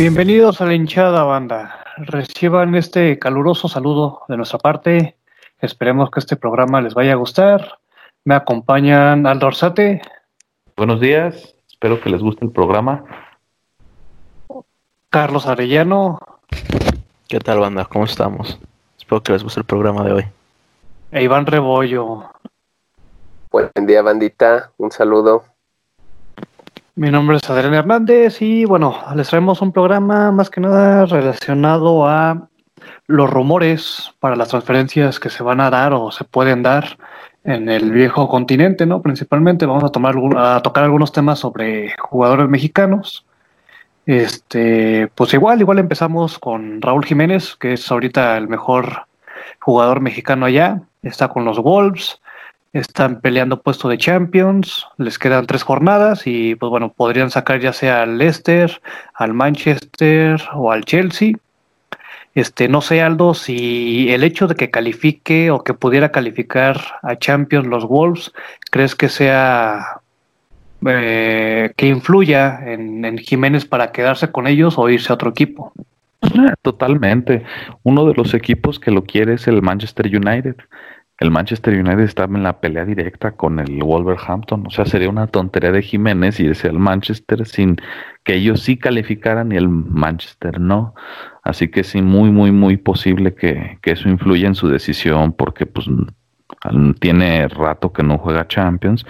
Bienvenidos a la hinchada banda. Reciban este caluroso saludo de nuestra parte. Esperemos que este programa les vaya a gustar. Me acompañan Aldo Orsate. Buenos días, espero que les guste el programa. Carlos Arellano. ¿Qué tal banda? ¿Cómo estamos? Espero que les guste el programa de hoy. E Iván Rebollo. Buen día bandita, un saludo. Mi nombre es Adrián Hernández y bueno, les traemos un programa más que nada relacionado a los rumores para las transferencias que se van a dar o se pueden dar en el viejo continente, ¿no? Principalmente vamos a tomar a tocar algunos temas sobre jugadores mexicanos. Este, pues igual, igual empezamos con Raúl Jiménez, que es ahorita el mejor jugador mexicano allá, está con los Wolves. Están peleando puesto de Champions, les quedan tres jornadas y pues bueno, podrían sacar ya sea al Leicester, al Manchester o al Chelsea. Este, no sé, Aldo, si el hecho de que califique o que pudiera calificar a Champions los Wolves, ¿crees que sea eh, que influya en, en Jiménez para quedarse con ellos o irse a otro equipo? Totalmente. Uno de los equipos que lo quiere es el Manchester United el Manchester United está en la pelea directa con el Wolverhampton. O sea, sería una tontería de Jiménez irse al Manchester sin que ellos sí calificaran y el Manchester no. Así que sí, muy, muy, muy posible que, que eso influya en su decisión porque pues tiene rato que no juega Champions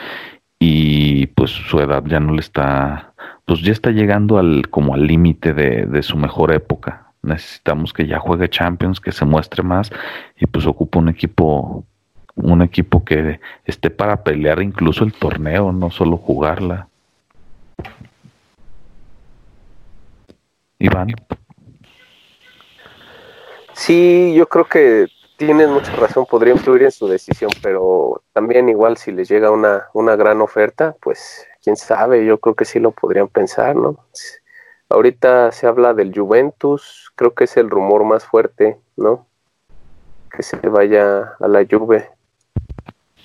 y pues su edad ya no le está, pues ya está llegando al como al límite de, de su mejor época. Necesitamos que ya juegue Champions, que se muestre más y pues ocupa un equipo un equipo que esté para pelear incluso el torneo, no solo jugarla. Iván. Sí, yo creo que tienen mucha razón, podría influir en su decisión, pero también igual si les llega una, una gran oferta, pues quién sabe, yo creo que sí lo podrían pensar, ¿no? Ahorita se habla del Juventus, creo que es el rumor más fuerte, ¿no? Que se vaya a la Juve.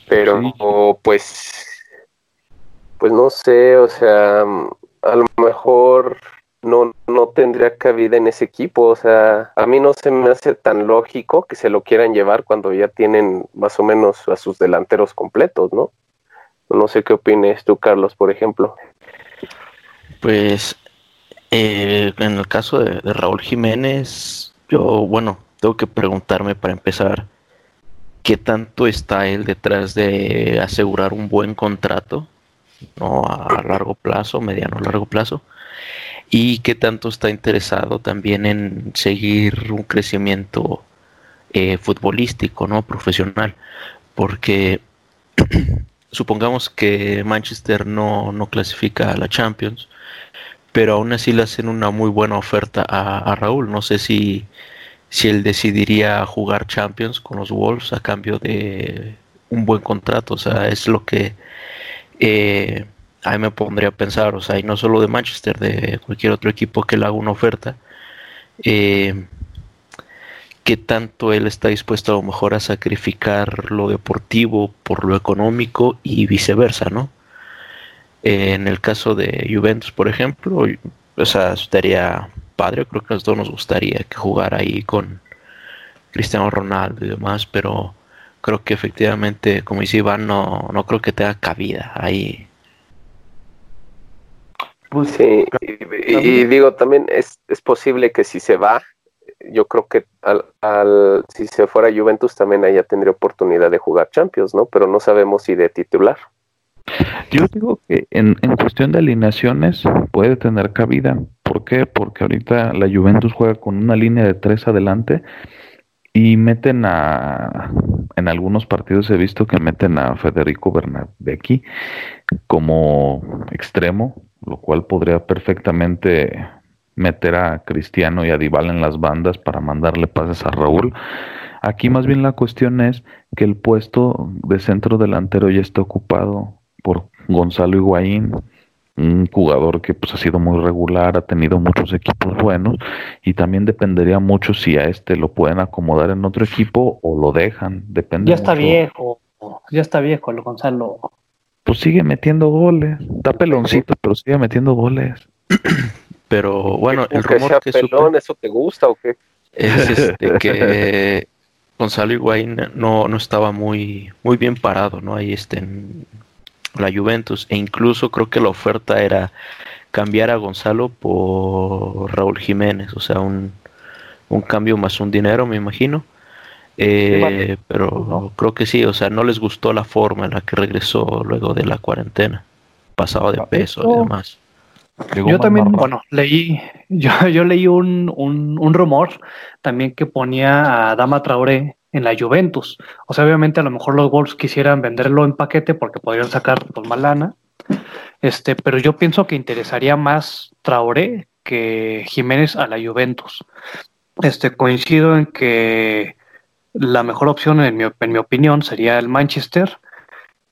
Pero pues, pues no sé, o sea, a lo mejor no, no tendría cabida en ese equipo. O sea, a mí no se me hace tan lógico que se lo quieran llevar cuando ya tienen más o menos a sus delanteros completos, ¿no? No sé qué opines tú, Carlos, por ejemplo. Pues eh, en el caso de, de Raúl Jiménez, yo, bueno, tengo que preguntarme para empezar qué tanto está él detrás de asegurar un buen contrato, ¿no? A largo plazo, mediano largo plazo, y qué tanto está interesado también en seguir un crecimiento eh, futbolístico, ¿no? Profesional, porque supongamos que Manchester no, no, clasifica a la Champions, pero aún así le hacen una muy buena oferta a, Raúl. No sé si si él decidiría jugar Champions con los Wolves a cambio de un buen contrato. O sea, es lo que eh, a mí me pondría a pensar. O sea, y no solo de Manchester, de cualquier otro equipo que le haga una oferta. Eh, qué tanto él está dispuesto a lo mejor a sacrificar lo deportivo por lo económico y viceversa, ¿no? en el caso de Juventus, por ejemplo, o sea, estaría padre, creo que a todos nos gustaría que jugara ahí con Cristiano Ronaldo y demás, pero creo que efectivamente, como dice Iván, no, no creo que tenga cabida ahí. Pues sí, y, digo, también es, es, posible que si se va, yo creo que al, al, si se fuera Juventus también allá tendría oportunidad de jugar Champions, ¿no? Pero no sabemos si de titular. Yo digo que en, en cuestión de alineaciones puede tener cabida, ¿Por qué? Porque ahorita la Juventus juega con una línea de tres adelante y meten a, en algunos partidos he visto que meten a Federico Bernardeschi como extremo, lo cual podría perfectamente meter a Cristiano y a Dybala en las bandas para mandarle pases a Raúl. Aquí más bien la cuestión es que el puesto de centro delantero ya está ocupado por Gonzalo Higuaín un jugador que pues ha sido muy regular, ha tenido muchos equipos buenos y también dependería mucho si a este lo pueden acomodar en otro equipo o lo dejan, depende. Ya está viejo, ya está viejo el Gonzalo. Pues sigue metiendo goles, está peloncito, pero sigue metiendo goles. Pero bueno, el rumor que pelón, ¿eso te gusta o qué? Es este, que Gonzalo Higuaín no, no estaba muy, muy bien parado, ¿no? Ahí este, en la Juventus. E incluso creo que la oferta era cambiar a Gonzalo por Raúl Jiménez, o sea, un, un cambio más un dinero, me imagino. Eh, pero creo que sí, o sea, no les gustó la forma en la que regresó luego de la cuarentena, pasado de peso y demás. Yo también, bueno, leí, yo, yo leí un, un, rumor también que ponía a Dama Traoré en la Juventus. O sea, obviamente a lo mejor los Wolves quisieran venderlo en paquete porque podrían sacar pues, más lana. Este, pero yo pienso que interesaría más Traoré que Jiménez a la Juventus. Este, coincido en que la mejor opción, en mi, en mi opinión, sería el Manchester.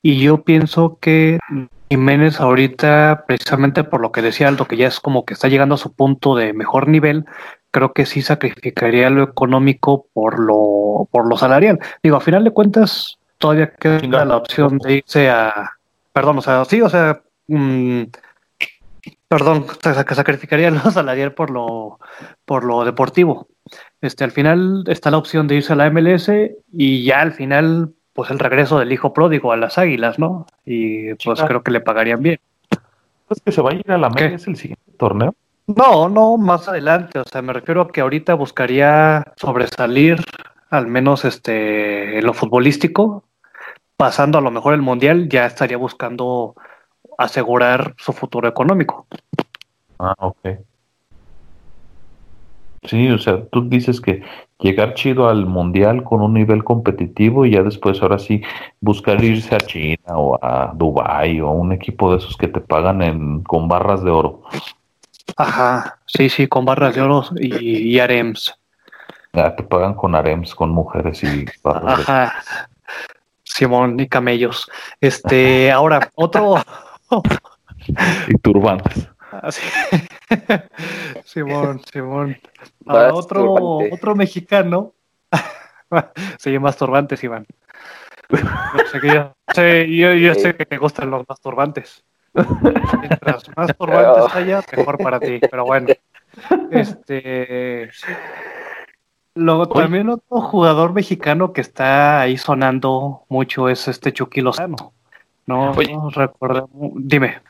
Y yo pienso que Jiménez ahorita, precisamente por lo que decía Aldo, que ya es como que está llegando a su punto de mejor nivel, creo que sí sacrificaría lo económico por lo, por lo salarial. Digo, a final de cuentas, todavía queda la opción de irse a, perdón, o sea, sí, o sea, mm, perdón, que sacrificaría lo salarial por lo, por lo deportivo. Este, al final está la opción de irse a la MLS y ya al final pues el regreso del hijo pródigo a las águilas, ¿no? Y pues creo que le pagarían bien. ¿Es que se va a ir a la América el siguiente torneo? No, no, más adelante. O sea, me refiero a que ahorita buscaría sobresalir, al menos este, en lo futbolístico, pasando a lo mejor el mundial, ya estaría buscando asegurar su futuro económico. Ah, ok. Sí, o sea, tú dices que llegar chido al mundial con un nivel competitivo y ya después ahora sí buscar irse a China o a Dubai o a un equipo de esos que te pagan en, con barras de oro. Ajá, sí, sí, con barras de oro y, y arems. Ya, te pagan con arems, con mujeres y barras Ajá. Simón y camellos. Este, ahora, otro. y turbantes. Simón, Simón. otro, otro mexicano. Se llama masturbantes, Iván. Yo sé, yo, sé que te gustan los masturbantes. Mientras más turbantes haya, mejor para ti. Pero bueno. Este. Luego también otro jugador mexicano que está ahí sonando mucho es este Chucky Lozano. No, no recuerdo. Dime.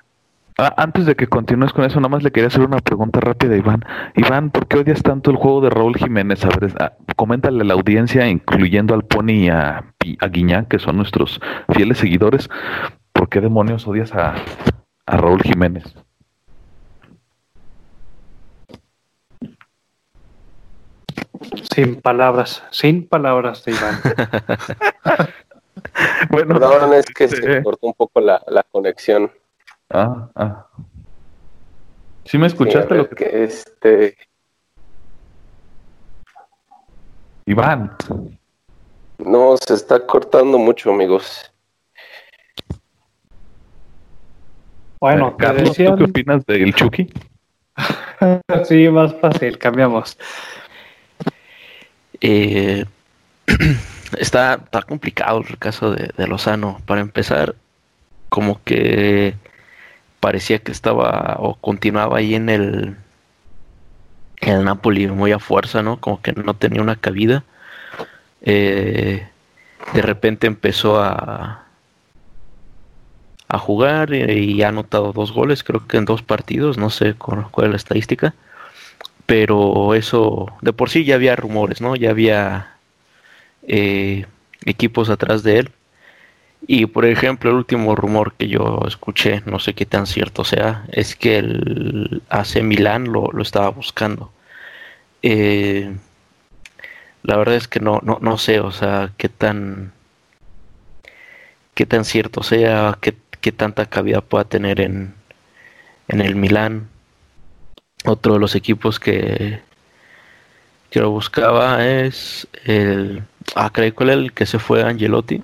Ah, antes de que continúes con eso, nada más le quería hacer una pregunta rápida, Iván. Iván, ¿por qué odias tanto el juego de Raúl Jiménez? A ver, ah, coméntale a la audiencia, incluyendo al Pony y a, a que son nuestros fieles seguidores, ¿por qué demonios odias a, a Raúl Jiménez? Sin palabras, sin palabras de Iván. bueno, Perdón, es que se cortó un poco la, la conexión. Ah, ah. ¿Sí me escuchaste lo que... este... Iván. No, se está cortando mucho, amigos. Bueno, Carlos, ¿tú qué opinas del Chucky? sí, más fácil, cambiamos. Eh, está, está complicado el caso de, de Lozano. Para empezar, como que parecía que estaba o continuaba ahí en el en el Napoli muy a fuerza, ¿no? Como que no tenía una cabida. Eh, de repente empezó a a jugar y, ha anotado dos goles, creo que en dos partidos, no sé cuál es la estadística, pero eso de por sí ya había rumores, ¿no? Ya había eh, equipos atrás de él y por ejemplo, el último rumor que yo escuché, no sé qué tan cierto sea, es que el AC Milán lo, estaba buscando. Eh, la verdad es que no, no, no sé, o sea, qué tan qué tan cierto sea, qué, qué tanta cabida pueda tener en, en el Milán. Otro de los equipos que, que lo buscaba es el. Ah, creo que el que se fue Angelotti.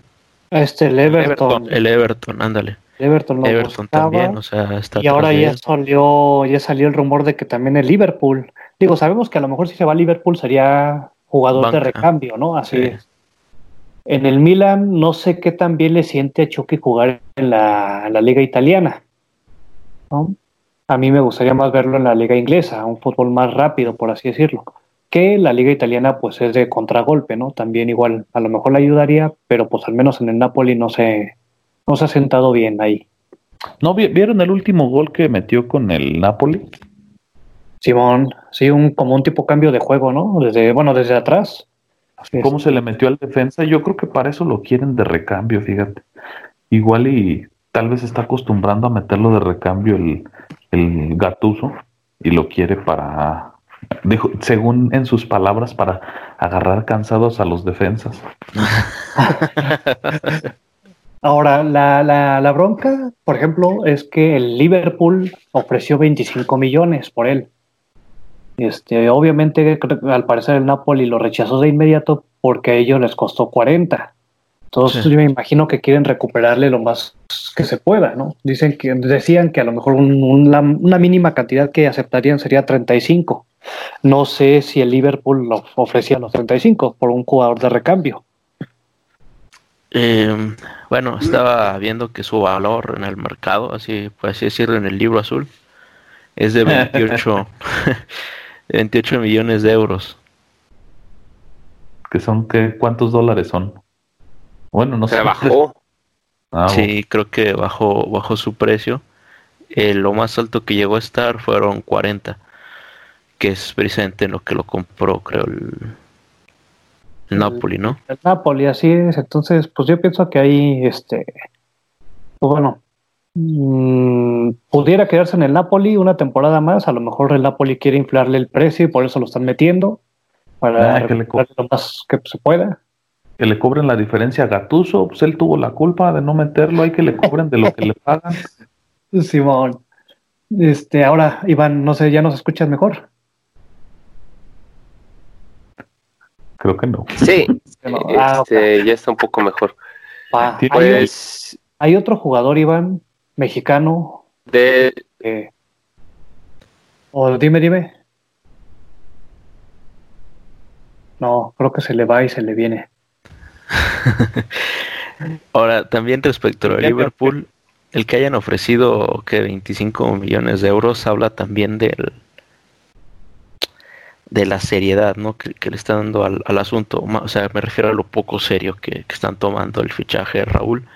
Este, el Everton. El Everton, ándale. Everton, Everton también, o sea, está y ahora ya salió, ya salió el rumor de que también el Liverpool. Digo, sabemos que a lo mejor si se va a Liverpool sería jugador de recambio, ¿no? Así En el Milan no sé qué tan bien le siente a Chucky jugar en la, liga italiana. A mí me gustaría más verlo en la liga inglesa, un fútbol más rápido, por así decirlo. Que la liga italiana pues es de contragolpe, ¿no? También igual, a lo mejor le ayudaría, pero pues al menos en el Napoli no se, no se ha sentado bien ahí. ¿No vieron el último gol que metió con el Napoli? Simón, sí, un, como un tipo cambio de juego, ¿no? Desde, bueno, desde atrás. ¿Cómo se le metió al defensa? Yo creo que para eso lo quieren de recambio, fíjate. Igual y tal vez está acostumbrando a meterlo de recambio el, el gatuso y lo quiere para, dijo, según en sus palabras, para agarrar cansados a los defensas. Ahora, la, la, la, bronca, por ejemplo, es que el Liverpool ofreció 25 millones por él. Este, obviamente, al parecer el Napoli lo rechazó de inmediato porque a ellos les costó 40. Entonces, yo me imagino que quieren recuperarle lo más que se pueda, ¿no? Dicen que decían que a lo mejor una mínima cantidad que aceptarían sería 35. No sé si el Liverpool lo ofrecía los 35 por un jugador de recambio. Eh, bueno, estaba viendo que su valor en el mercado, así por así decirlo, en el libro azul, es de 28, 28 millones de euros. ¿Que son qué? ¿Cuántos dólares son? Bueno, no sé. bajó. Ah, sí, creo que bajó, bajó su precio. Eh, lo más alto que llegó a estar fueron 40, que es precisamente lo que lo compró, creo, el, Napoli, ¿no? El Napoli, así es. Entonces, pues yo pienso que ahí, este, pues bueno, mm, pudiera quedarse en el Napoli una temporada más. A lo mejor el Napoli quiere inflarle el precio y por eso lo están metiendo para ah, que le lo más que se pueda. Que le cobren la diferencia a Gatuso, pues él tuvo la culpa de no meterlo, hay que le cobren de lo que le pagan. Simón. Este, ahora, Iván, no sé, ¿ya nos escuchas mejor? Creo que no. Sí, ah, este, ya está un poco mejor. pues, hay, otro jugador, Iván, mexicano. De. o dime, dime. No, creo que se le va y se le viene. Ahora, también respecto a Liverpool, el que hayan ofrecido que 25 millones de euros habla también del de la seriedad ¿no? que, le está dando al, asunto. O sea, me refiero a lo poco serio que, están tomando el fichaje de Raúl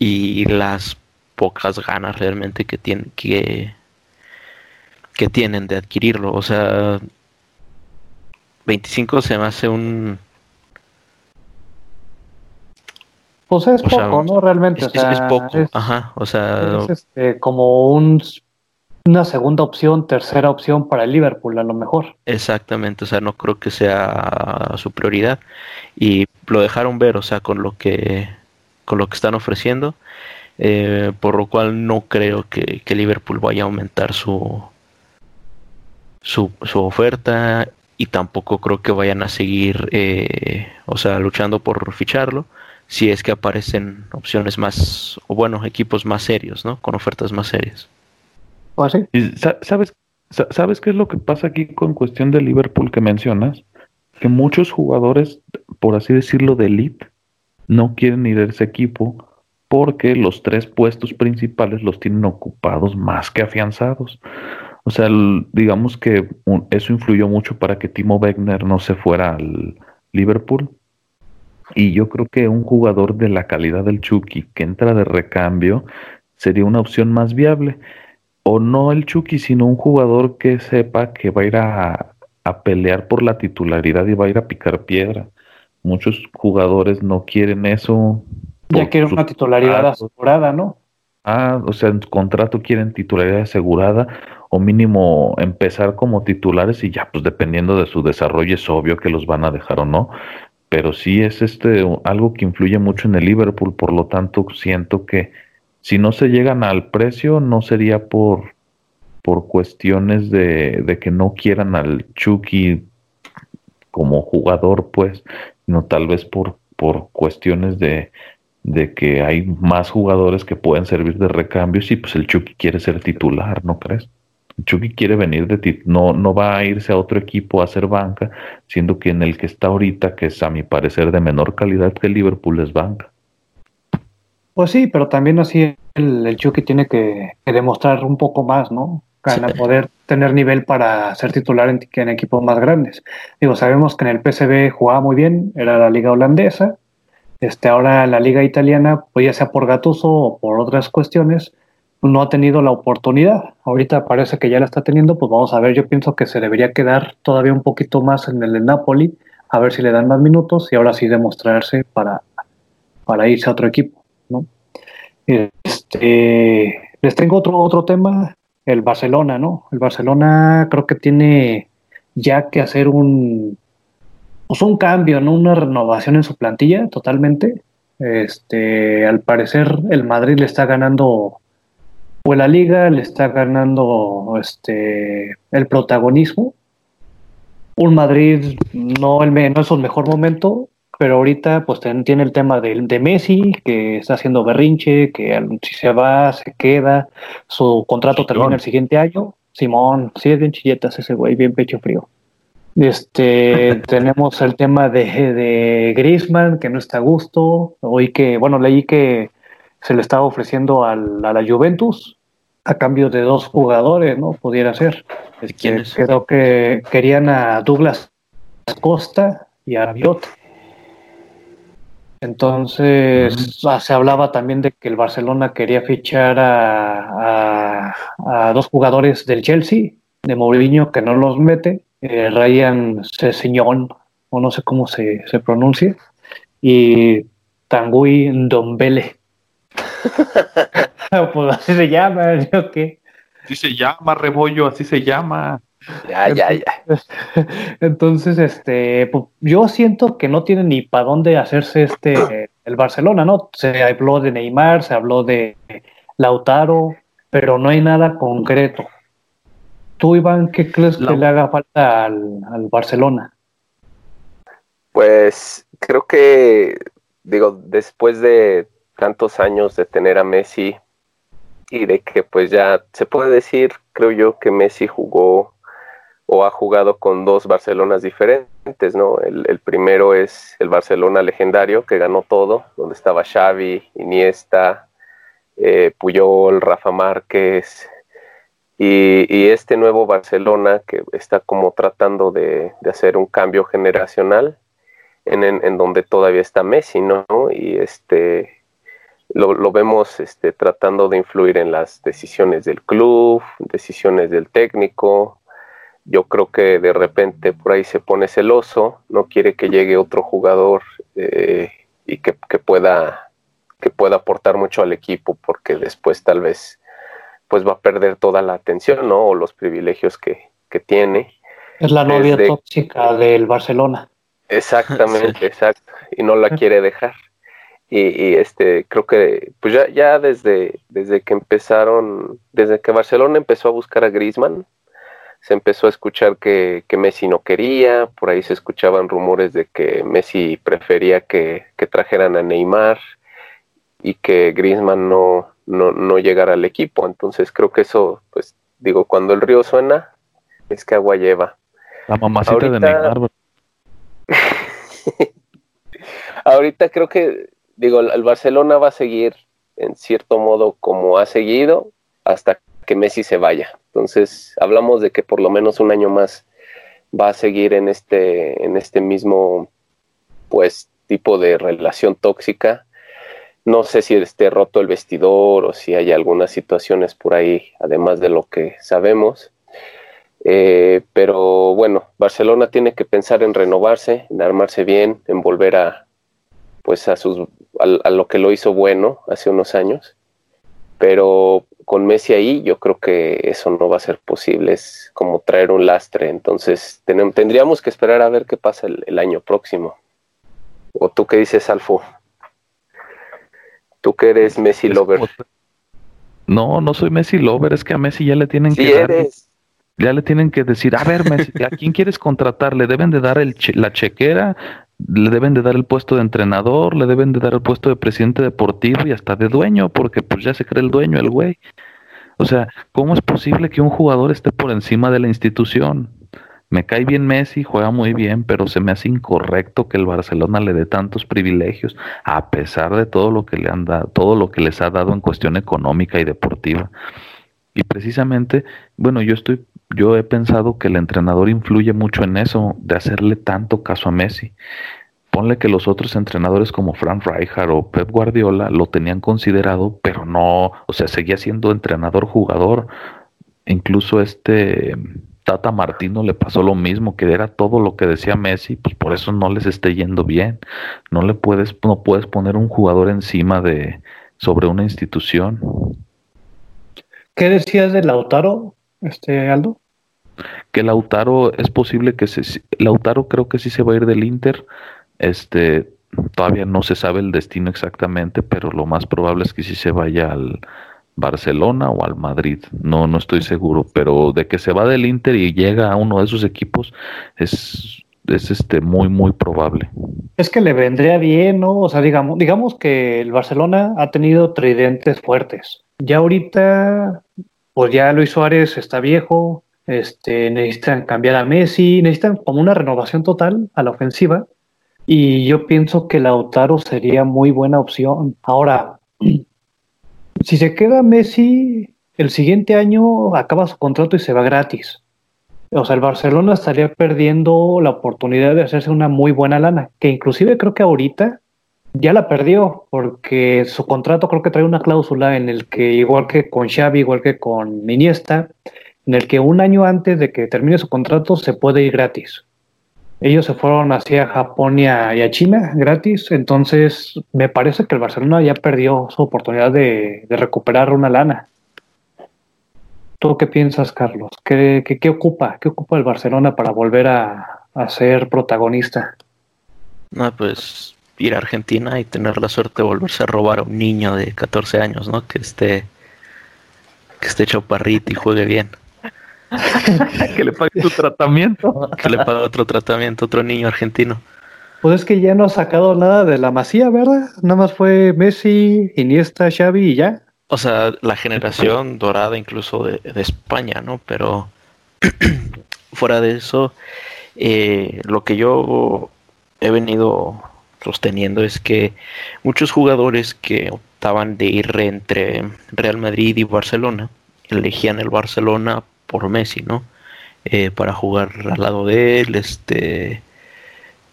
y las pocas ganas realmente que, tienen que, que tienen de adquirirlo. O sea, 25 se me hace un... Pues es poco, ¿no? Realmente. Es, poco, ajá. O sea, es este, como un una segunda opción, tercera opción para el Liverpool a lo mejor. Exactamente, o sea, no creo que sea su prioridad y lo dejaron ver, o sea, con lo que con lo que están ofreciendo, eh, por lo cual no creo que, Liverpool vaya a aumentar su, su, su oferta y tampoco creo que vayan a seguir, eh, o sea, luchando por ficharlo si es que aparecen opciones más, o bueno, equipos más serios, ¿no? Con ofertas más serias. ¿Sabes, ¿Sabes qué es lo que pasa aquí con cuestión de Liverpool que mencionas? Que muchos jugadores, por así decirlo, de elite, no quieren ir a ese equipo porque los tres puestos principales los tienen ocupados más que afianzados. O sea, digamos que eso influyó mucho para que Timo Wegner no se fuera al Liverpool. Y yo creo que un jugador de la calidad del Chucky que entra de recambio sería una opción más viable o no el Chucky, sino un jugador que sepa que va a ir a, pelear por la titularidad y va a ir a picar piedra. Muchos jugadores no quieren eso. Ya quieren una titularidad asegurada, ¿no? Ah, o sea, en contrato quieren titularidad asegurada o mínimo empezar como titulares y ya, pues dependiendo de su desarrollo es obvio que los van a dejar o no. Pero sí es este algo que influye mucho en el Liverpool, por lo tanto siento que si no se llegan al precio, no sería por, por cuestiones de, de que no quieran al Chucky como jugador, pues, sino tal vez por, por cuestiones de, de que hay más jugadores que pueden servir de recambios y pues el Chucky quiere ser titular, ¿no crees? El Chucky quiere venir de titular, no, no va a irse a otro equipo a hacer banca, siendo que en el que está ahorita, que es a mi parecer de menor calidad que el Liverpool, es banca. Pues sí, pero también así el, el Chucky tiene que, demostrar un poco más, ¿no? Para poder tener nivel para ser titular en, en, equipos más grandes. Digo, sabemos que en el PSV jugaba muy bien, era la liga holandesa. Este, ahora la liga italiana, pues ya sea por Gatuso o por otras cuestiones, no ha tenido la oportunidad. Ahorita parece que ya la está teniendo, pues vamos a ver, yo pienso que se debería quedar todavía un poquito más en el Napoli, a ver si le dan más minutos y ahora sí demostrarse para, para irse a otro equipo. ¿no? Este, les tengo otro, otro tema, el Barcelona, ¿no? El Barcelona creo que tiene ya que hacer un, pues un cambio, ¿no? Una renovación en su plantilla totalmente. Este, al parecer el Madrid le está ganando pues la liga, le está ganando este el protagonismo. Un Madrid no, el, no es su mejor momento, pero ahorita pues tiene el tema de, de, Messi, que está haciendo berrinche, que si se va, se queda, su contrato termina el siguiente año. Simón, sí es bien chilletas ese güey, bien pecho frío. Este, tenemos el tema de, de Griezmann, que no está a gusto. Hoy que, bueno, leí que se le estaba ofreciendo al, a la Juventus a cambio de dos jugadores, ¿no? Pudiera ser. Este, creo que querían a Douglas Costa y a Rabiot. Entonces se hablaba también de que el Barcelona quería fichar a, dos jugadores del Chelsea, de Mourinho, que no los mete, eh, Ryan Sesiñón, o no sé cómo se, se pronuncia, y Tanguy Ndombele. pues así se llama, ¿yo qué? Así se llama, Rebollo, así se llama. Ya, ya, ya. Entonces, este, pues, yo siento que no tiene ni para dónde hacerse este el Barcelona, ¿no? Se habló de Neymar, se habló de Lautaro, pero no hay nada concreto. Tú, Iván, ¿qué crees que le haga falta al, al Barcelona? Pues creo que, digo, después de tantos años de tener a Messi y de que pues ya se puede decir, creo yo, que Messi jugó o ha jugado con dos Barcelonas diferentes, ¿no? El, primero es el Barcelona legendario que ganó todo, donde estaba Xavi, Iniesta, eh, Puyol, Rafa Márquez, y, este nuevo Barcelona que está como tratando de, hacer un cambio generacional en, en, donde todavía está Messi, ¿no? Y este lo, lo, vemos este, tratando de influir en las decisiones del club, decisiones del técnico, yo creo que de repente por ahí se pone celoso, no quiere que llegue otro jugador eh, y que, pueda que pueda aportar mucho al equipo porque después tal vez pues va a perder toda la atención ¿no? o los privilegios que, tiene. Es la novia tóxica del Barcelona. Exactamente, exacto, y no la quiere dejar. Y, este creo que pues ya, ya desde, desde que empezaron, desde que Barcelona empezó a buscar a Griezmann, se empezó a escuchar que, Messi no quería, por ahí se escuchaban rumores de que Messi prefería que, trajeran a Neymar y que Griezmann no, no, llegara al equipo. Entonces creo que eso, pues digo, cuando el río suena, es que agua lleva. La mamacita de Neymar. Ahorita creo que, digo, el Barcelona va a seguir en cierto modo como ha seguido hasta que Messi se vaya. Entonces, hablamos de que por lo menos un año más va a seguir en este, en este mismo pues tipo de relación tóxica. No sé si esté roto el vestidor o si hay algunas situaciones por ahí, además de lo que sabemos. Eh, pero bueno, Barcelona tiene que pensar en renovarse, en armarse bien, en volver a pues a sus a lo que lo hizo bueno hace unos años. Pero con Messi ahí, yo creo que eso no va a ser posible, es como traer un lastre, entonces tendríamos que esperar a ver qué pasa el, año próximo. ¿O tú qué dices, Alfo? ¿Tú que eres Messi lover? No, no soy Messi lover, es que a Messi ya le tienen que dar, ya le tienen que decir, a ver Messi, ¿a quién quieres contratar? Le deben de dar el la chequera le deben de dar el puesto de entrenador, le deben de dar el puesto de presidente deportivo y hasta de dueño, porque pues ya se cree el dueño el güey. O sea, ¿cómo es posible que un jugador esté por encima de la institución? Me cae bien Messi, juega muy bien, pero se me hace incorrecto que el Barcelona le dé tantos privilegios, a pesar de todo lo que le han dado, todo lo que les ha dado en cuestión económica y deportiva. Y precisamente, bueno, yo estoy, yo he pensado que el entrenador influye mucho en eso, de hacerle tanto caso a Messi. Ponle que los otros entrenadores como Frank Rijkaard o Pep Guardiola lo tenían considerado, pero no, o sea, seguía siendo entrenador jugador. Incluso este Tata Martino le pasó lo mismo, que era todo lo que decía Messi, pues por eso no les esté yendo bien. No le puedes, no puedes poner un jugador encima de sobre una institución. ¿Qué decías de Lautaro, este Aldo? Que Lautaro es posible que se Lautaro creo que sí se va a ir del Inter. Este todavía no se sabe el destino exactamente, pero lo más probable es que sí se vaya al Barcelona o al Madrid, no, no estoy seguro, pero de que se va del Inter y llega a uno de esos equipos es, es este muy, muy probable. Es que le vendría bien, ¿no? O sea, digamos, digamos que el Barcelona ha tenido tridentes fuertes. Ya ahorita, pues ya Luis Suárez está viejo, este, necesitan cambiar a Messi, necesitan como una renovación total a la ofensiva. Y yo pienso que Lautaro sería muy buena opción. Ahora, si se queda Messi, el siguiente año acaba su contrato y se va gratis. O sea, el Barcelona estaría perdiendo la oportunidad de hacerse una muy buena lana, que inclusive creo que ahorita ya la perdió, porque su contrato creo que trae una cláusula en el que, igual que con Xavi, igual que con Iniesta, en el que un año antes de que termine su contrato se puede ir gratis. Ellos se fueron hacia Japón y a, China gratis, entonces me parece que el Barcelona ya perdió su oportunidad de, recuperar una lana. ¿Tú qué piensas, Carlos? ¿Qué, ocupa? ¿Qué ocupa el Barcelona para volver a, ser protagonista? No, pues ir a Argentina y tener la suerte de volverse a robar a un niño de 14 años, ¿no? Que esté, que esté chaparrito y juegue bien. que le pague su tratamiento. que le pague otro tratamiento, otro niño argentino. Pues es que ya no ha sacado nada de la masía, ¿verdad? Nada más fue Messi, Iniesta, Xavi y ya. O sea, la generación dorada incluso de, España, ¿no? Pero fuera de eso, eh, lo que yo he venido sosteniendo es que muchos jugadores que optaban de ir entre Real Madrid y Barcelona elegían el Barcelona por Messi, ¿no? Eh, para jugar al lado de él, este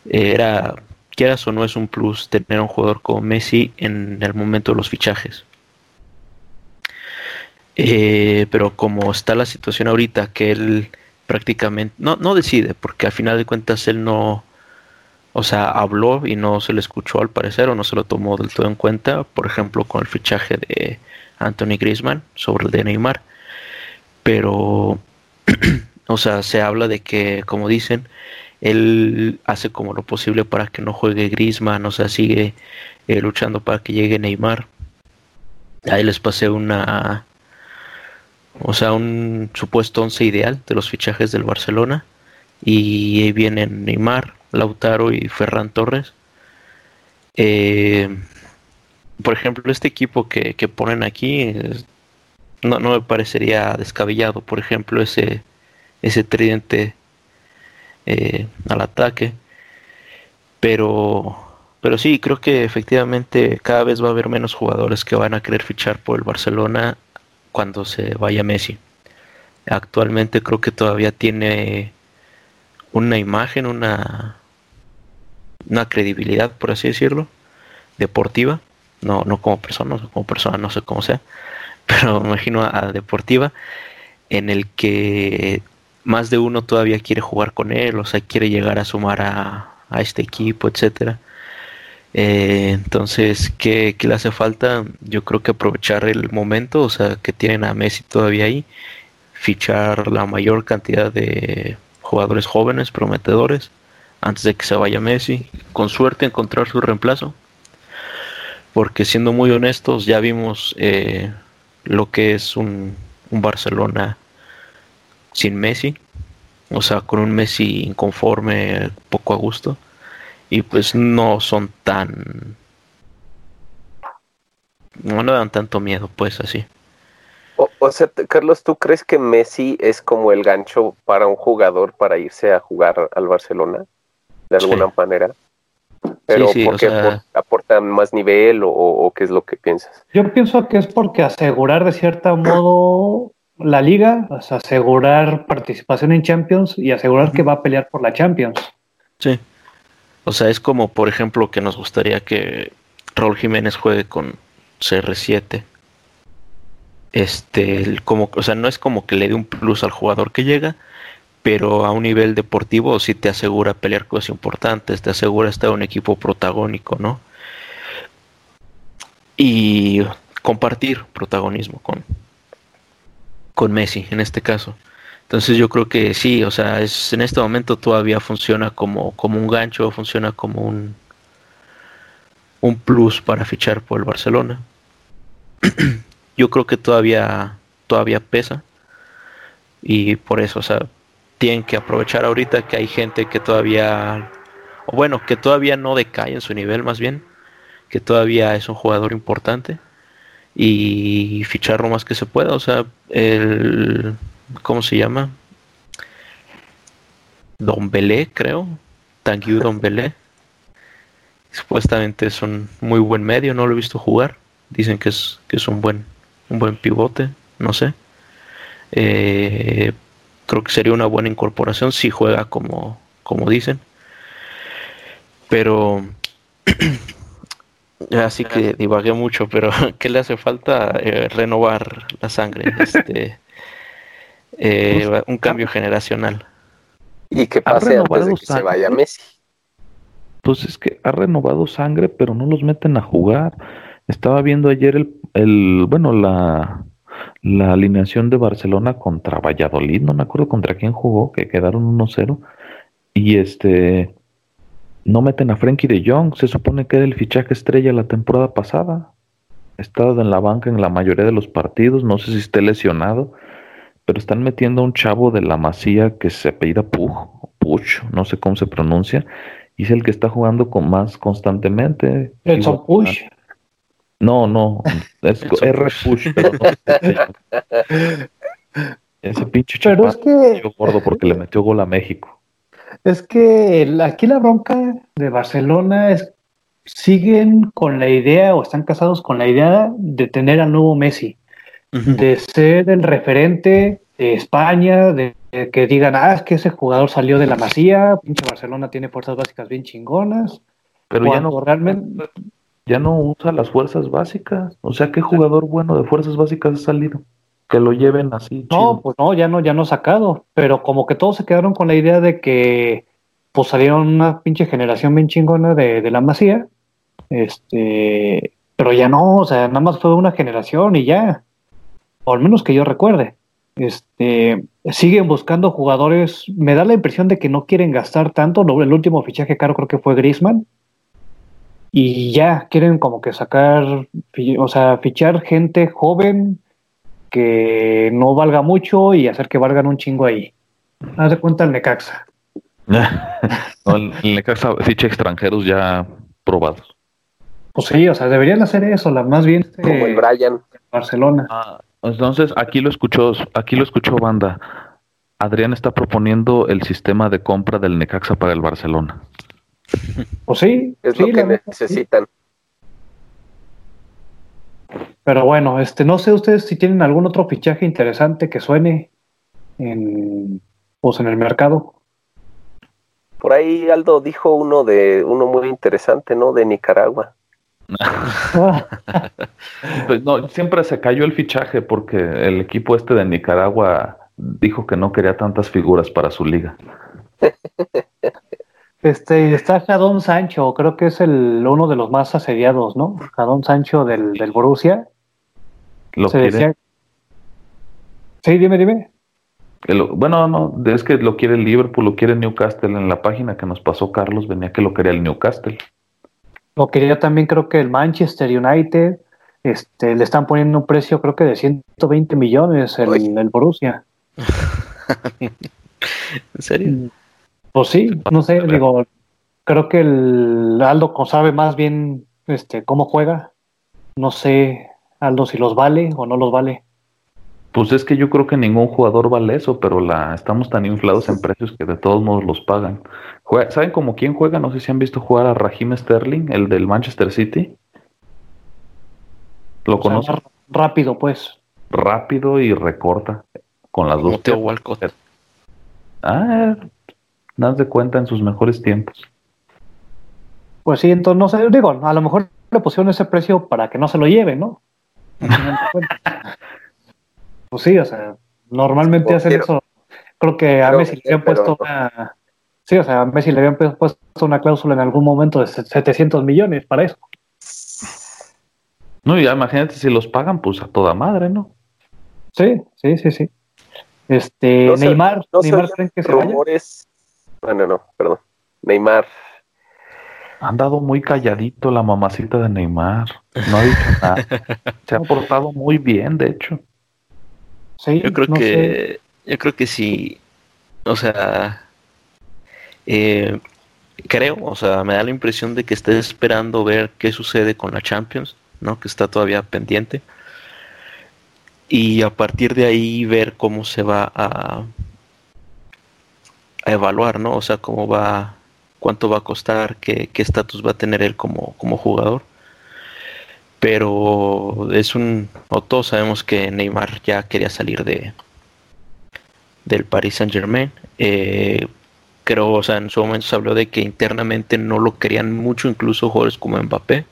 era quieras o no es un plus tener un jugador como Messi en el momento de los fichajes. Eh, pero como está la situación ahorita, que él prácticamente no, no decide, porque al final de cuentas él no, o sea, habló y no se le escuchó al parecer o no se lo tomó del todo en cuenta, por ejemplo, con el fichaje de Anthony Griezmann sobre el de Neymar pero, o sea, se habla de que, como dicen, él hace como lo posible para que no juegue Griezmann, o sea, sigue eh, luchando para que llegue Neymar. Ahí les pasé una, o sea, un supuesto once ideal de los fichajes del Barcelona. Y ahí vienen Neymar, Lautaro y Ferran Torres. Eh, por ejemplo, este equipo que, que ponen aquí no, no me parecería descabellado, por ejemplo, ese, ese tridente eh, al ataque. Pero, pero sí, creo que efectivamente cada vez va a haber menos jugadores que van a querer fichar por el Barcelona cuando se vaya Messi. Actualmente creo que todavía tiene una imagen, una, una credibilidad, por así decirlo, deportiva. No, no como persona, como persona, no sé cómo sea pero imagino a, Deportiva, en el que más de uno todavía quiere jugar con él, o sea, quiere llegar a sumar a, este equipo, etcétera. Eh, entonces, ¿qué, le hace falta? Yo creo que aprovechar el momento, o sea, que tienen a Messi todavía ahí, fichar la mayor cantidad de jugadores jóvenes, prometedores, antes de que se vaya Messi, con suerte encontrar su reemplazo. Porque siendo muy honestos, ya vimos eh, lo que es un, Barcelona sin Messi, o sea, con un Messi inconforme, poco a gusto, y pues no son tan no, dan tanto miedo, pues así. O, sea, Carlos, ¿tú crees que Messi es como el gancho para un jugador para irse a jugar al Barcelona? De alguna manera. Pero sí, porque aportan más nivel o, qué es lo que piensas? Yo pienso que es porque asegurar de cierto modo la liga, o sea, asegurar participación en Champions y asegurar que va a pelear por la Champions. Sí. O sea, es como, por ejemplo, que nos gustaría que Raúl Jiménez juegue con CR7. Este, como, o sea, no es como que le dé un plus al jugador que llega, pero a un nivel deportivo sí te asegura pelear cosas importantes, te asegura estar en un equipo protagónico, ¿no? Y compartir protagonismo con, con Messi en este caso. Entonces yo creo que sí, o sea, es, en este momento todavía funciona como, como un gancho, funciona como un, un plus para fichar por el Barcelona. yo creo que todavía, todavía pesa. Y por eso, o sea, tienen que aprovechar ahorita que hay gente que todavía, o bueno, que todavía no decae en su nivel más bien, que todavía es un jugador importante y fichar lo más que se pueda. O sea, el, ¿cómo se llama? Don Belé, creo. Tanguy Don Belé. Supuestamente es un muy buen medio, no lo he visto jugar. Dicen que es, que es un buen, un buen pivote, no sé. Eh, creo que sería una buena incorporación si juega como, como dicen. Pero así que divagué mucho, pero ¿qué le hace falta? Eh, renovar la sangre, este, eh, pues, un cambio generacional. Y que pase antes de que se vaya Messi. Pues es que ha renovado sangre, pero no los meten a jugar. Estaba viendo ayer el, el bueno, la, la alineación de Barcelona contra Valladolid, no me acuerdo contra quién jugó, que quedaron 1-0. Y este no meten a Frankie de Jong, se supone que era el fichaje estrella la temporada pasada. Estado en la banca en la mayoría de los partidos, no sé si esté lesionado, pero están metiendo a un chavo de la Masía que se apellida Puch, Puch, no sé cómo se pronuncia, y es el que está jugando con más constantemente. ¿El Puch? No, no, es R Push, pero no. Ese pinche pero es que... gordo porque le metió gol a México. Es que aquí la bronca de Barcelona es siguen con la idea o están casados con la idea de tener al nuevo Messi, de ser el referente de España, de, que digan, ah, es que ese jugador salió de la Masía, pinche Barcelona tiene fuerzas básicas bien chingonas. Pero ya no realmente ya no usa las fuerzas básicas. O sea, ¿qué jugador bueno de fuerzas básicas ha salido? Que lo lleven así. No, pues no, ya no, ya no ha sacado. Pero como que todos se quedaron con la idea de que pues salieron una pinche generación bien chingona de, de la masía. Este, pero ya no, o sea, nada más fue una generación y ya. O al menos que yo recuerde. Este, siguen buscando jugadores. Me da la impresión de que no quieren gastar tanto. El último fichaje caro creo que fue Grisman y ya quieren como que sacar, o sea, fichar gente joven que no valga mucho y hacer que valgan un chingo ahí. Haz de cuenta el Necaxa. el, Necaxa ficha extranjeros ya probados. Pues sí, o sea, deberían hacer eso, la más bien como el Brian Barcelona. Ah, entonces aquí lo escuchó, aquí lo escuchó banda. Adrián está proponiendo el sistema de compra del Necaxa para el Barcelona. Pues sí, es lo que necesitan. Pero bueno, este, no sé ustedes si tienen algún otro fichaje interesante que suene en, pues en el mercado. Por ahí Aldo dijo uno de uno muy interesante, ¿no? De Nicaragua. pues no, siempre se cayó el fichaje porque el equipo este de Nicaragua dijo que no quería tantas figuras para su liga. Este, está Jadón Sancho, creo que es el uno de los más asediados, ¿no? Jadón Sancho del, del Borussia. ¿Lo quiere? Sí, dime, dime. bueno, no, es que lo quiere el Liverpool, lo quiere Newcastle. En la página que nos pasó Carlos venía que lo quería el Newcastle. Lo quería también creo que el Manchester United. Este, le están poniendo un precio creo que de 120 millones el, el Borussia. ¿En serio? Pues sí, no sé, digo, creo que el Aldo sabe más bien este, cómo juega. No sé, Aldo, si los vale o no los vale. Pues es que yo creo que ningún jugador vale eso, pero la estamos tan inflados en precios que de todos modos los pagan. ¿Saben como quién juega? No sé si han visto jugar a Raheem Sterling, el del Manchester City. ¿Lo conocen? rápido, pues. Rápido y recorta con las dos. Teo Walcott. Ah, de cuenta en sus mejores tiempos. Pues sí, entonces no sé, digo, a lo mejor le pusieron ese precio para que no se lo lleve, ¿no? pues sí, o sea, normalmente hacen eso. Creo que a Messi le habían puesto una. Sí, o sea, a Messi le habían puesto una cláusula en algún momento de 700 millones para eso. No, ya imagínate si los pagan, pues a toda madre, ¿no? Sí, sí, sí, sí. Este, Neymar, Neymar creen que se rumores... Bueno, no, perdón. Neymar. Han dado muy calladito la mamacita de Neymar. No ha dicho nada. se ha portado muy bien, de hecho. Sí, yo creo que, yo creo que sí. O sea, eh, creo, o sea, me da la impresión de que está esperando ver qué sucede con la Champions, ¿no? Que está todavía pendiente y a partir de ahí ver cómo se va a, a evaluar, ¿no? O sea, cómo va, cuánto va a costar, qué estatus va a tener él como, como jugador. Pero es un, o todos sabemos que Neymar ya quería salir de del Paris Saint Germain. Eh, creo, o sea, en su momento se habló de que internamente no lo querían mucho, incluso jugadores como Mbappé.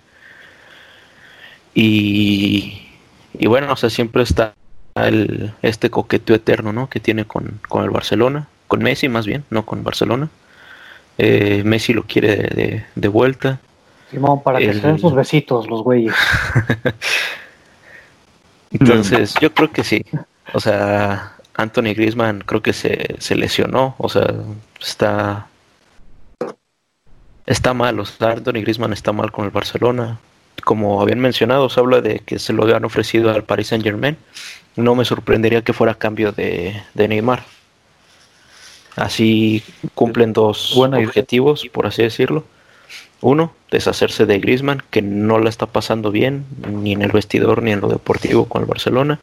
Y y bueno, o sea, siempre está el, este coqueteo eterno, ¿no? Que tiene con, el Barcelona, con Messi más bien, no con Barcelona. Eh, Messi lo quiere de, vuelta. Simón, para que se den sus besitos los güeyes. Entonces, yo creo que sí. O sea, Anthony Griezmann creo que se, se lesionó. O sea, está está mal. O sea, Anthony Griezmann está mal con el Barcelona como habían mencionado, se habla de que se lo habían ofrecido al Paris Saint Germain. No me sorprendería que fuera a cambio de, Neymar. Así cumplen dos objetivos, por así decirlo. Uno, deshacerse de Griezmann, que no la está pasando bien, ni en el vestidor ni en lo deportivo con el Barcelona.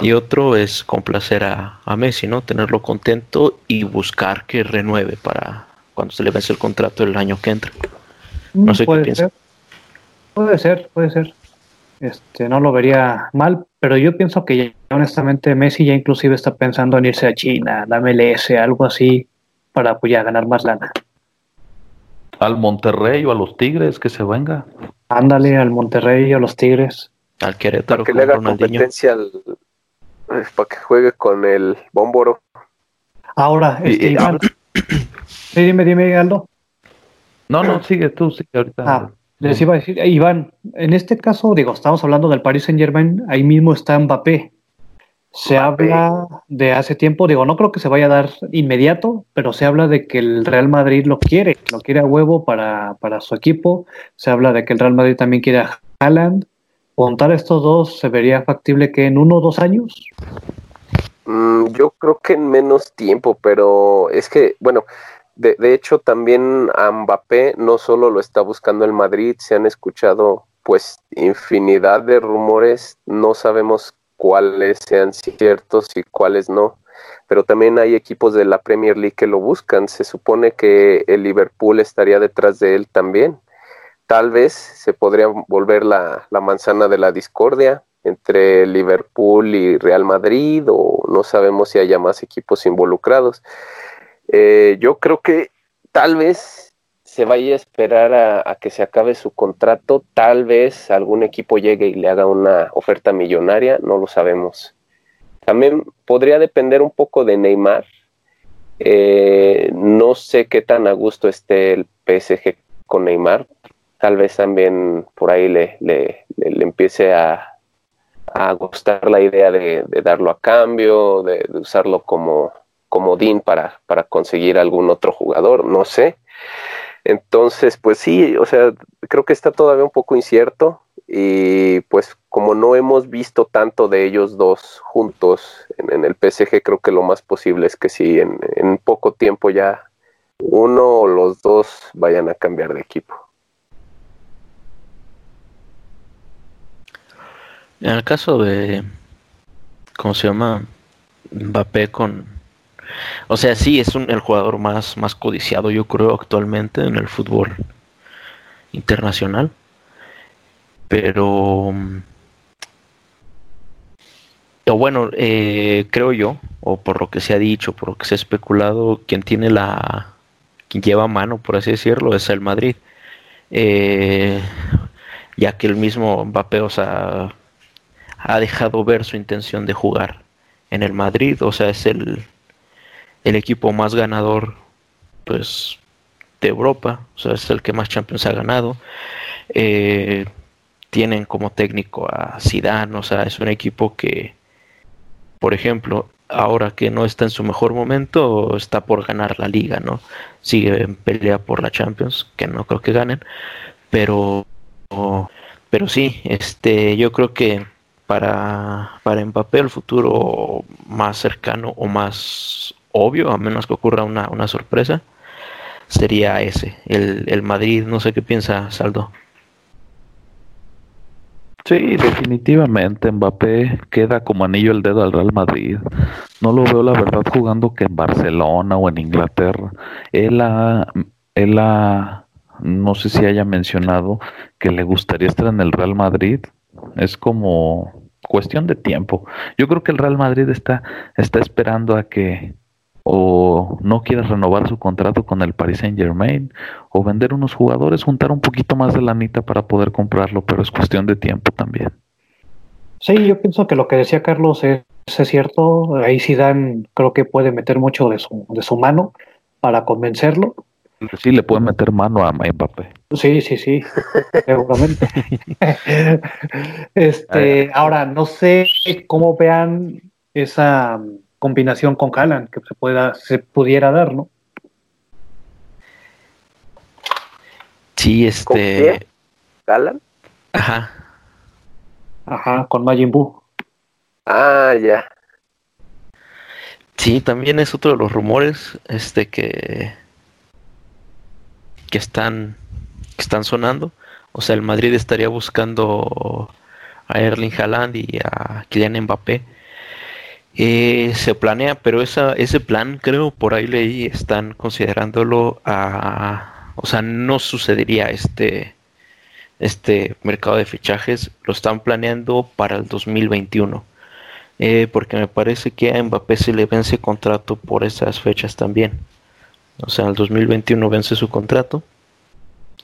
Y otro es complacer a, Messi, ¿no? Tenerlo contento y buscar que renueve para cuando se le vence el contrato el año que entra. No sé qué piensas. Puede ser, puede ser. Este, no lo vería mal, pero yo pienso que ya, honestamente Messi ya inclusive está pensando en irse a China, la MLS, algo así, para pues ya ganar más lana. Al Monterrey o a los Tigres, que se venga. Ándale, al Monterrey o a los Tigres. Al Querétaro. Para que le haga competencia al, eh, para que juegue con el Bómboro. Ahora, este, Iván. sí, dime, dime, Aldo. No, no, sigue tú, sigue ahorita. Ah, les iba a decir, Iván, en este caso, digo, estamos hablando del Paris Saint Germain, ahí mismo está Mbappé. Se habla de hace tiempo, digo, no creo que se vaya a dar inmediato, pero se habla de que el Real Madrid lo quiere, lo quiere a huevo para, para su equipo. Se habla de que el Real Madrid también quiere a Haaland. ¿Contar estos dos se vería factible que en uno o dos años? Mm, yo creo que en menos tiempo, pero es que, bueno, de, de, hecho, también a Mbappé no solo lo está buscando el Madrid, se han escuchado pues infinidad de rumores, no sabemos cuáles sean ciertos y cuáles no, pero también hay equipos de la Premier League que lo buscan, se supone que el Liverpool estaría detrás de él también. Tal vez se podría volver la, la manzana de la discordia entre Liverpool y Real Madrid o no sabemos si haya más equipos involucrados. Eh, yo creo que tal vez se vaya a esperar a, que se acabe su contrato, tal vez algún equipo llegue y le haga una oferta millonaria, no lo sabemos. También podría depender un poco de Neymar. Eh, no sé qué tan a gusto esté el PSG con Neymar. Tal vez también por ahí le, le, empiece a, a, gustar la idea de, darlo a cambio, de usarlo como, comodín para, para conseguir algún otro jugador, no sé. Entonces, pues sí, o sea, creo que está todavía un poco incierto y pues como no hemos visto tanto de ellos dos juntos en, el PSG, creo que lo más posible es que sí, en, poco tiempo ya, uno o los dos vayan a cambiar de equipo. En el caso de, ¿cómo se llama? Mbappé con... O sea, sí, es un, el jugador más, más codiciado, yo creo, actualmente en el fútbol internacional. Pero... O bueno, eh, creo yo, o por lo que se ha dicho, por lo que se ha especulado, quien tiene la... quien lleva mano, por así decirlo, es el Madrid. Eh, ya que el mismo Mbappé, o sea, ha dejado ver su intención de jugar en el Madrid, o sea, es el, el equipo más ganador pues de Europa, o sea, es el que más Champions ha ganado. Eh, tienen como técnico a Zidane, o sea, es un equipo que, por ejemplo, ahora que no está en su mejor momento, está por ganar la liga, ¿no? Sigue en pelea por la Champions, que no creo que ganen, pero, pero sí, este, yo creo que para, para Mbappé el futuro más cercano o más obvio, a menos que ocurra una, una sorpresa, sería ese, el, el Madrid. No sé qué piensa Saldo. Sí, definitivamente Mbappé queda como anillo el dedo al Real Madrid. No lo veo la verdad jugando que en Barcelona o en Inglaterra. Él ha, él ha, no sé si haya mencionado que le gustaría estar en el Real Madrid. Es como cuestión de tiempo. Yo creo que el Real Madrid está, está esperando a que o no quiera renovar su contrato con el Paris Saint Germain o vender unos jugadores, juntar un poquito más de lanita para poder comprarlo, pero es cuestión de tiempo también. Sí, yo pienso que lo que decía Carlos es, es cierto. Ahí Dan creo que puede meter mucho de su, de su mano para convencerlo Sí, le puede meter mano a Mbappé. Sí, sí, sí, seguramente. este, ahora, no sé cómo vean esa combinación con Haaland que se, pueda, se pudiera dar, ¿no? Sí, este. ¿Haaland? Ajá. Ajá, con Majin Buu. Ah, ya. Sí, también es otro de los rumores, este que que están, que están sonando. O sea, el Madrid estaría buscando a Erling Haaland y a Kylian Mbappé. Eh, se planea, pero esa, ese plan, creo, por ahí leí, están considerándolo a... O sea, no sucedería este, este mercado de fichajes, lo están planeando para el 2021. Eh, porque me parece que a Mbappé se le vence contrato por esas fechas también. O sea, el 2021 vence su contrato.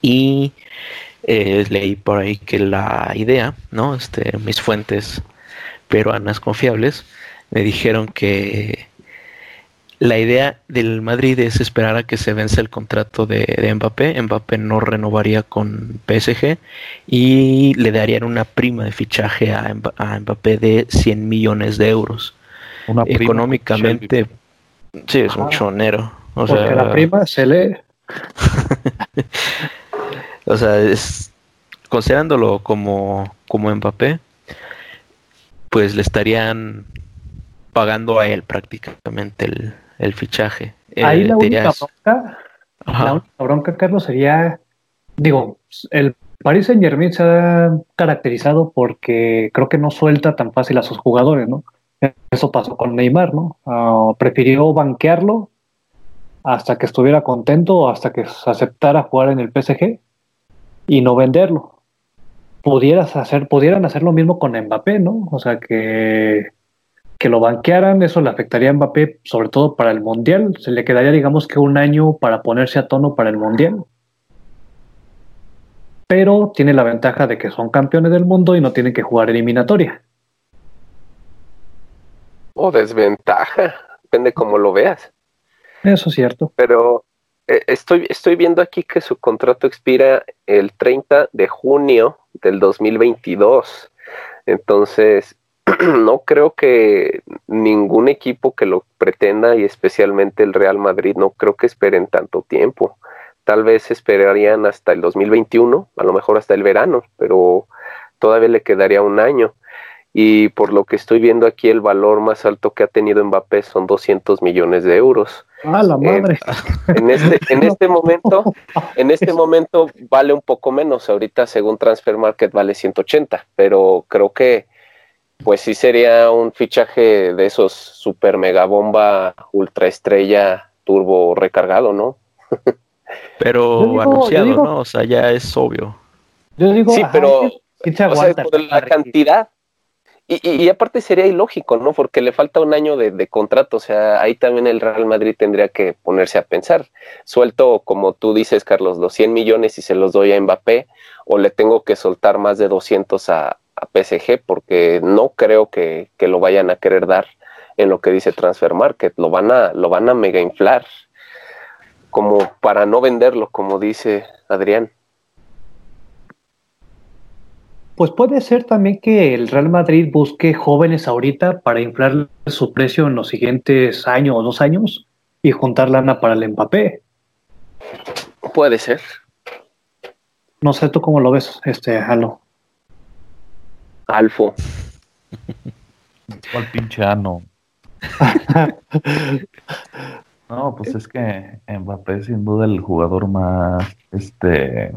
Y eh, leí por ahí que la idea, ¿no? Este, mis fuentes peruanas confiables me dijeron que la idea del Madrid es esperar a que se vence el contrato de, Mbappé. Mbappé no renovaría con PSG y le darían una prima de fichaje a, Mbappé de 100 millones de euros. Una Económicamente, sí, es un chonero. O Porque la prima se lee. o sea, es, considerándolo como, como Mbappé, pues le estarían pagando a él prácticamente el, el fichaje. Ahí eh, la, única bronca, la única bronca, Carlos, sería, digo, el Paris Saint Germain se ha caracterizado porque creo que no suelta tan fácil a sus jugadores, ¿no? Eso pasó con Neymar, ¿no? Ah, prefirió banquearlo hasta que estuviera contento, hasta que aceptara jugar en el PSG y no venderlo. Pudieras hacer, pudieran hacer lo mismo con Mbappé, ¿no? O sea que, que lo banquearan, eso le afectaría a Mbappé, sobre todo para el Mundial. Se le quedaría, digamos que un año para ponerse a tono para el Mundial. Pero tiene la ventaja de que son campeones del mundo y no tienen que jugar eliminatoria. O desventaja, depende cómo lo veas. Eso es cierto. Pero eh, estoy, estoy viendo aquí que su contrato expira el 30 de junio del 2022. Entonces, no creo que ningún equipo que lo pretenda, y especialmente el Real Madrid, no creo que esperen tanto tiempo. Tal vez esperarían hasta el 2021, a lo mejor hasta el verano, pero todavía le quedaría un año. y por lo que estoy viendo aquí el valor más alto que ha tenido Mbappé son 200 millones de euros. Ah, la madre. en este, en este momento, en este momento vale un poco menos. Ahorita, según Transfer Market, vale 180, pero creo que pues sí sería un fichaje de esos super mega bomba ultra estrella turbo recargado, ¿no? Pero anunciado, ¿no? O sea, ya es obvio. Yo digo, sí, pero la cantidad, y, aparte sería ilógico, ¿no? Porque le falta un año de, contrato, o sea, ahí también el Real Madrid tendría que ponerse a pensar. Suelto, como tú dices, Carlos, los 100 millones y se los doy a Mbappé, o le tengo que soltar más de 200 a, a PSG, porque no creo que, que, lo vayan a querer dar en lo que dice Transfer Market, lo van a, lo van a mega inflar, como para no venderlo, como dice Adrián. Pues puede ser también que el Real Madrid busque jóvenes ahorita para inflar su precio en los siguientes años o dos años y juntar lana para el Mbappé. Puede ser. No sé tú cómo lo ves, este Halo. Alfo. ¿Cuál pinche ano? no, pues es que Mbappé es sin duda el jugador más este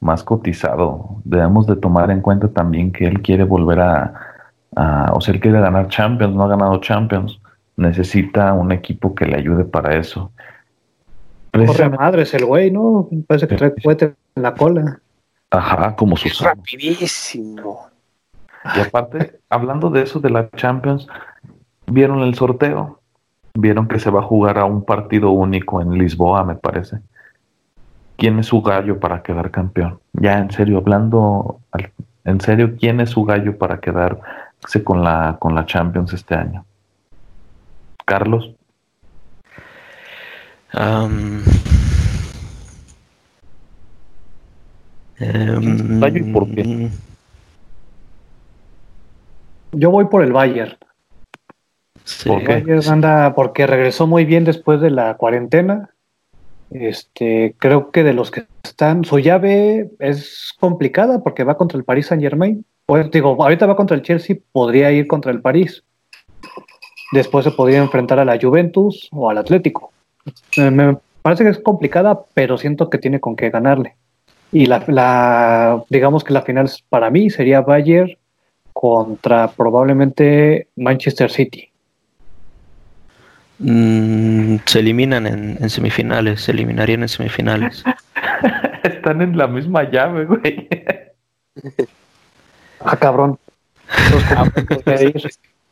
más cotizado. Debemos de tomar en cuenta también que él quiere volver a, o sea, él quiere ganar Champions, no ha ganado Champions. Necesita un equipo que le ayude para eso. Corre madres el güey, ¿no? Parece que trae cohete en la cola. Ajá, como su rapidísimo. Y aparte, hablando de eso de la Champions, ¿vieron el sorteo? Vieron que se va a jugar a un partido único en Lisboa, me parece quién es su gallo para quedar campeón. Ya en serio, hablando en serio, quién es su gallo para quedarse con la, con la Champions este año. Carlos. Um, y por qué? Yo voy por el Bayern. Sí. ¿Por Bayern anda porque regresó muy bien después de la cuarentena este, creo que de los que están, su llave es complicada porque va contra el Paris Saint Germain. Pues digo, ahorita va contra el Chelsea, podría ir contra el París. Después se podría enfrentar a la Juventus o al Atlético. Me parece que es complicada, pero siento que tiene con qué ganarle. Y la, la digamos que la final para mí sería Bayern contra probablemente Manchester City. Mm, se eliminan en, semifinales, se eliminarían en semifinales. Están en la misma llave, güey. ah, cabrón.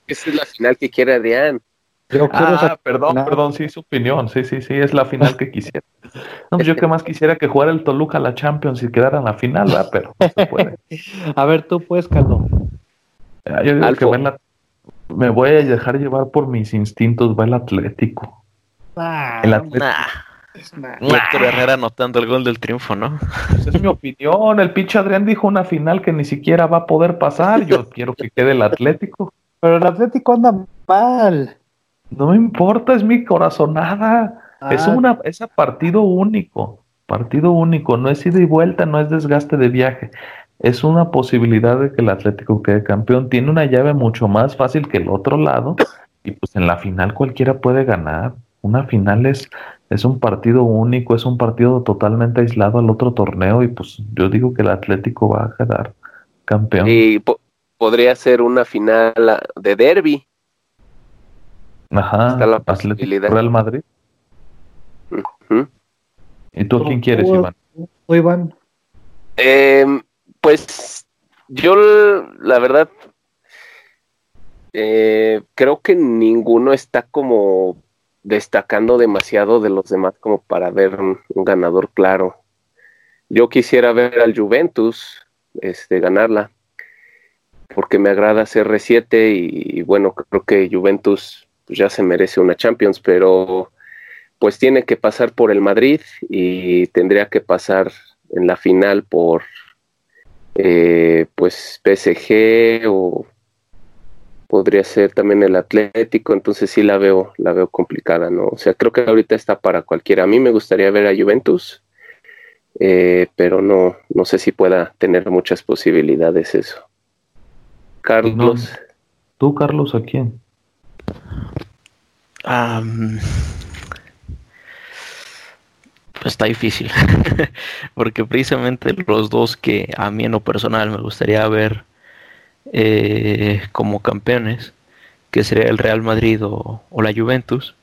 Esa es la final que quiere Adrián. Ah, perdón, perdón, sí, su opinión. Sí, sí, sí, es la final que quisiera. No, pues yo que más quisiera que jugara el Toluca la Champions y quedara en la final, ¿verdad? pero se puede. A ver, tú puedes, Carlos. Yo digo que va en la me voy a dejar llevar por mis instintos, va el Atlético. Ah, el Atlético. Héctor Herrera anotando el gol del triunfo, ¿no? Esa es mi opinión. El pinche Adrián dijo una final que ni siquiera va a poder pasar. Yo quiero que quede el Atlético. Pero el Atlético anda mal. No me importa, es mi corazonada. Es ah. una, es partido único. Partido único. No es ida y vuelta, no es desgaste de viaje es una posibilidad de que el Atlético quede campeón. Tiene una llave mucho más fácil que el otro lado y pues en la final cualquiera puede ganar. Una final es, es un partido único, es un partido totalmente aislado al otro torneo y pues yo digo que el Atlético va a quedar campeón. Y podría ser una final de derby. Ajá, Está la Atlético Real Madrid. ¿Y tú quién quieres, Iván? Iván. Eh, pues yo, la verdad, eh, creo que ninguno está como destacando demasiado de los demás como para ver un, ganador claro. Yo quisiera ver al Juventus este, ganarla, porque me agrada CR7 y, y bueno, creo que Juventus pues, ya se merece una Champions, pero pues tiene que pasar por el Madrid y tendría que pasar en la final por eh, pues PSG o podría ser también el Atlético, entonces sí la veo, la veo complicada, ¿no? O sea, creo que ahorita está para cualquiera. A mí me gustaría ver a Juventus, eh, pero no, no sé si pueda tener muchas posibilidades eso. Carlos. ¿Tú, Carlos, a quién? Pues está difícil. Porque precisamente los dos que a mí en lo personal me gustaría ver eh, como campeones, que sería el Real Madrid o, la Juventus,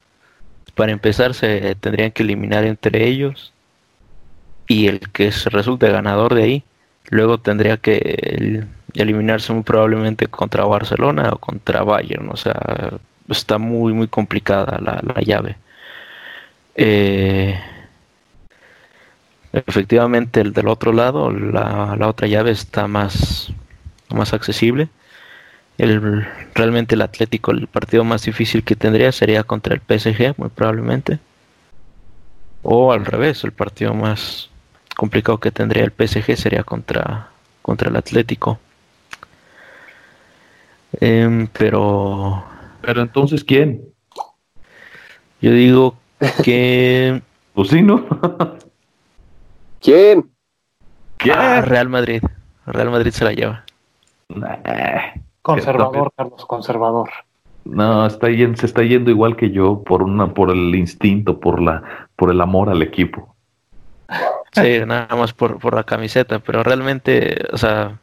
para empezar se tendrían que eliminar entre ellos y el que se resulte ganador de ahí, luego tendría que eliminarse muy probablemente contra Barcelona o contra Bayern, o sea, está muy muy complicada la, llave. Eh, efectivamente el del otro lado, la, la otra llave está más, más accesible el, realmente el Atlético, el partido más difícil que tendría sería contra el PSG, muy probablemente. O al revés, el partido más complicado que tendría el PSG sería contra, contra el Atlético. Em, pero. Pero entonces, ¿quién? Yo digo que. pues sí, ¿no? ¿Quién? Ah, Real Madrid. Real Madrid se la lleva. Conservador, Carlos, conservador. No, está yendo, se está yendo igual que yo por una, por el instinto, por la, por el amor al equipo. Sí, nada más por, por la camiseta, pero realmente, o sea,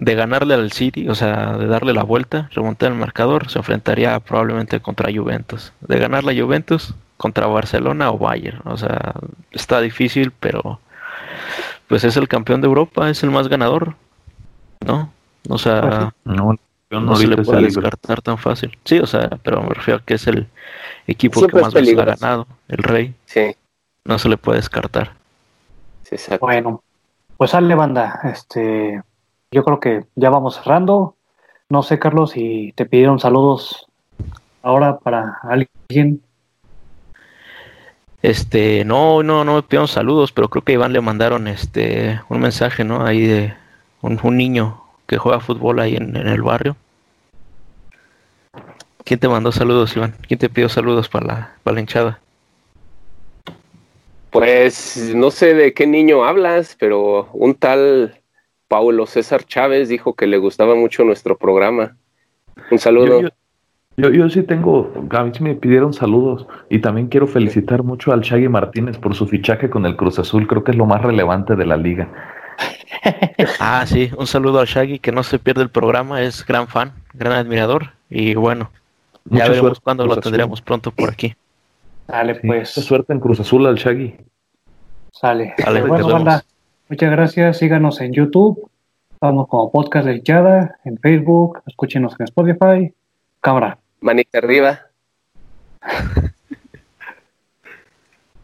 de ganarle al City, o sea, de darle la vuelta, remontar el marcador, se enfrentaría probablemente contra Juventus. De ganar la Juventus contra Barcelona o Bayern, o sea, está difícil, pero pues es el campeón de Europa, es el más ganador, ¿no? O sea, no, se le puede descartar tan fácil. Sí, o sea, pero me refiero a que es el equipo que más veces ha ganado, el rey. Sí. No se le puede descartar. Bueno, pues sale banda. Este, yo creo que ya vamos cerrando. No sé, Carlos, si te pidieron saludos ahora para alguien. Este, no, no, no me pidieron saludos, pero creo que Iván le mandaron este un mensaje, ¿no? Ahí de un, un niño que juega fútbol ahí en, el barrio. ¿Quién te mandó saludos, Iván? ¿Quién te pidió saludos para la, para la hinchada? Pues no sé de qué niño hablas, pero un tal Paulo César Chávez dijo que le gustaba mucho nuestro programa. Un saludo. Yo, yo, sí tengo, a mí sí me pidieron saludos y también quiero felicitar mucho al Shaggy Martínez por su fichaje con el Cruz Azul, creo que es lo más relevante de la liga. ah, sí, un saludo a Shaggy que no se pierde el programa, es gran fan, gran admirador y bueno, ya veremos cuándo lo tendremos pronto por aquí. Dale, pues. suerte en Cruz Azul al Shaggy. Sale. bueno, muchas gracias. Síganos en YouTube. Vamos como podcast de Chada, en Facebook. Escúchenos en Spotify. Cámara. Manita arriba.